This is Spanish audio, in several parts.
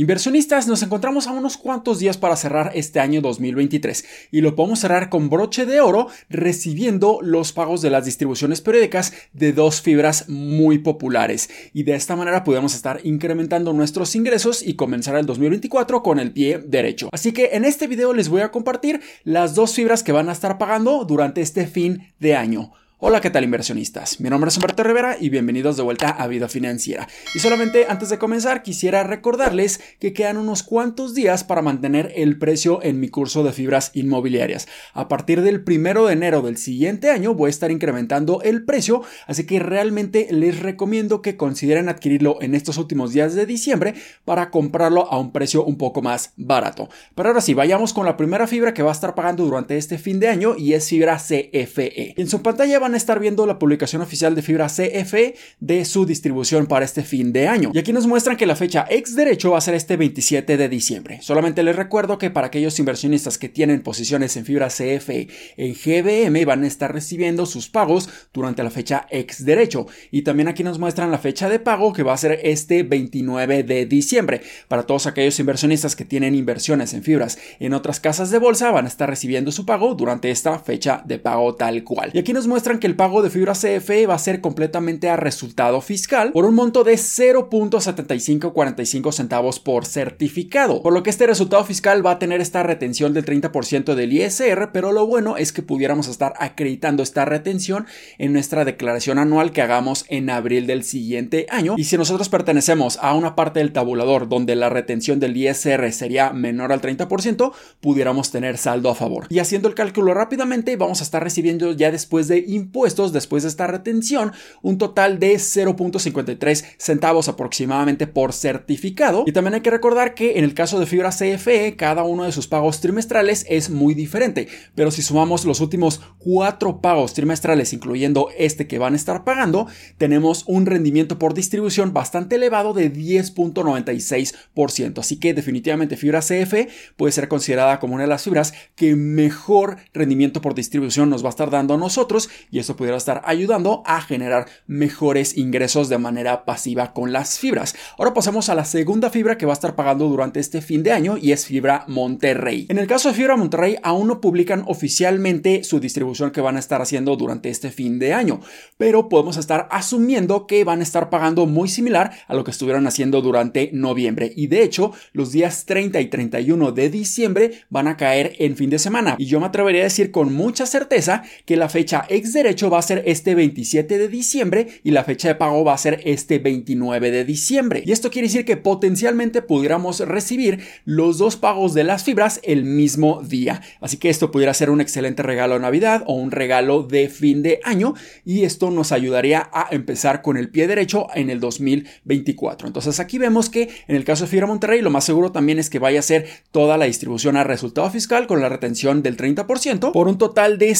Inversionistas, nos encontramos a unos cuantos días para cerrar este año 2023 y lo podemos cerrar con broche de oro recibiendo los pagos de las distribuciones periódicas de dos fibras muy populares y de esta manera podemos estar incrementando nuestros ingresos y comenzar el 2024 con el pie derecho. Así que en este video les voy a compartir las dos fibras que van a estar pagando durante este fin de año. Hola, ¿qué tal inversionistas? Mi nombre es Humberto Rivera y bienvenidos de vuelta a Vida Financiera. Y solamente antes de comenzar quisiera recordarles que quedan unos cuantos días para mantener el precio en mi curso de fibras inmobiliarias. A partir del primero de enero del siguiente año voy a estar incrementando el precio, así que realmente les recomiendo que consideren adquirirlo en estos últimos días de diciembre para comprarlo a un precio un poco más barato. Pero ahora sí, vayamos con la primera fibra que va a estar pagando durante este fin de año y es fibra CFE. En su pantalla van a estar viendo la publicación oficial de fibra CFE de su distribución para este fin de año. Y aquí nos muestran que la fecha ex derecho va a ser este 27 de diciembre. Solamente les recuerdo que para aquellos inversionistas que tienen posiciones en fibra CFE en GBM van a estar recibiendo sus pagos durante la fecha ex derecho. Y también aquí nos muestran la fecha de pago que va a ser este 29 de diciembre. Para todos aquellos inversionistas que tienen inversiones en fibras en otras casas de bolsa van a estar recibiendo su pago durante esta fecha de pago tal cual. Y aquí nos muestran que el pago de fibra CFE va a ser completamente a resultado fiscal por un monto de 0.7545 centavos por certificado, por lo que este resultado fiscal va a tener esta retención del 30% del ISR, pero lo bueno es que pudiéramos estar acreditando esta retención en nuestra declaración anual que hagamos en abril del siguiente año. Y si nosotros pertenecemos a una parte del tabulador donde la retención del ISR sería menor al 30%, pudiéramos tener saldo a favor. Y haciendo el cálculo rápidamente, vamos a estar recibiendo ya después de impuestos después de esta retención un total de 0.53 centavos aproximadamente por certificado. Y también hay que recordar que en el caso de fibra CFE, cada uno de sus pagos trimestrales es muy diferente. Pero si sumamos los últimos cuatro pagos trimestrales, incluyendo este que van a estar pagando, tenemos un rendimiento por distribución bastante elevado de 10.96%. Así que definitivamente fibra CFE puede ser considerada como una de las fibras que mejor rendimiento por distribución nos va a estar dando a nosotros eso pudiera estar ayudando a generar mejores ingresos de manera pasiva con las fibras. Ahora pasamos a la segunda fibra que va a estar pagando durante este fin de año y es Fibra Monterrey. En el caso de Fibra Monterrey aún no publican oficialmente su distribución que van a estar haciendo durante este fin de año, pero podemos estar asumiendo que van a estar pagando muy similar a lo que estuvieron haciendo durante noviembre y de hecho los días 30 y 31 de diciembre van a caer en fin de semana y yo me atrevería a decir con mucha certeza que la fecha ex derecho va a ser este 27 de diciembre y la fecha de pago va a ser este 29 de diciembre. Y esto quiere decir que potencialmente pudiéramos recibir los dos pagos de las fibras el mismo día. Así que esto pudiera ser un excelente regalo de Navidad o un regalo de fin de año y esto nos ayudaría a empezar con el pie derecho en el 2024. Entonces aquí vemos que en el caso de Fibra Monterrey lo más seguro también es que vaya a ser toda la distribución a resultado fiscal con la retención del 30% por un total de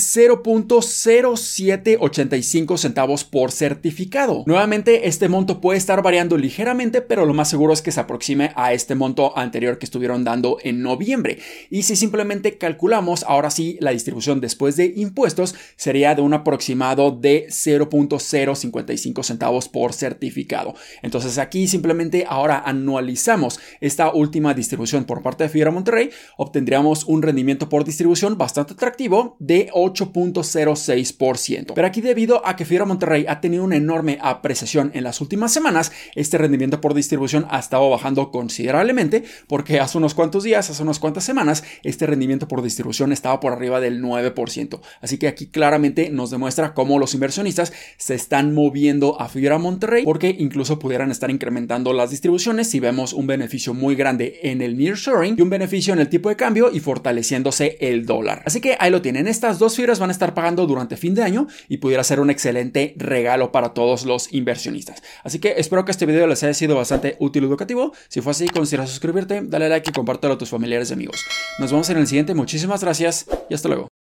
0.0785 centavos por certificado. Nuevamente este monto puede estar variando ligeramente pero lo más seguro es que se aproxime a este monto anterior que estuvieron dando en noviembre. Y si simplemente calculamos ahora sí la distribución después de impuestos sería de un aproximado de 0.055 centavos por certificado. Entonces aquí simplemente ahora anualizamos esta última distribución por parte de Fibra Monterrey, obtendríamos un rendimiento por distribución bastante atractivo de 8.06%. Pero aquí debido a que Fibra Monterrey ha tenido una enorme apreciación en las últimas semanas, este rendimiento por distribución ha estado bajando considerablemente porque hace unos cuantos días, hace unas cuantas semanas, este rendimiento por distribución estaba por arriba del 9%. Así que aquí claramente nos demuestra cómo los inversionistas se están moviendo a Fibra Monterrey porque incluso pudieran estar incrementando las distribuciones si vemos un beneficio muy grande en el nearshoring y un beneficio en el tipo de cambio y fortaleciéndose el dólar. Así que ahí lo tienen. Estas dos fibras van a estar pagando durante fin de y pudiera ser un excelente regalo para todos los inversionistas. Así que espero que este video les haya sido bastante útil y educativo. Si fue así, considera suscribirte, dale like y compártelo a tus familiares y amigos. Nos vemos en el siguiente. Muchísimas gracias y hasta luego.